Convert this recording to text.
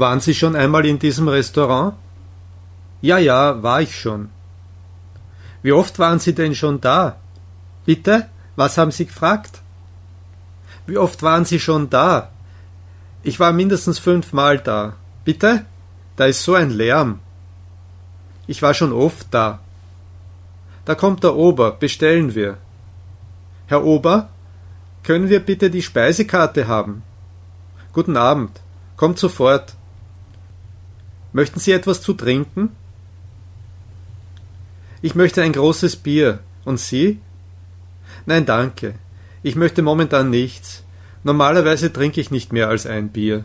Waren Sie schon einmal in diesem Restaurant? Ja, ja, war ich schon. Wie oft waren Sie denn schon da? Bitte? Was haben Sie gefragt? Wie oft waren Sie schon da? Ich war mindestens fünfmal da. Bitte? Da ist so ein Lärm. Ich war schon oft da. Da kommt der Ober, bestellen wir. Herr Ober, können wir bitte die Speisekarte haben? Guten Abend. Kommt sofort. Möchten Sie etwas zu trinken? Ich möchte ein großes Bier. Und Sie? Nein, danke. Ich möchte momentan nichts. Normalerweise trinke ich nicht mehr als ein Bier.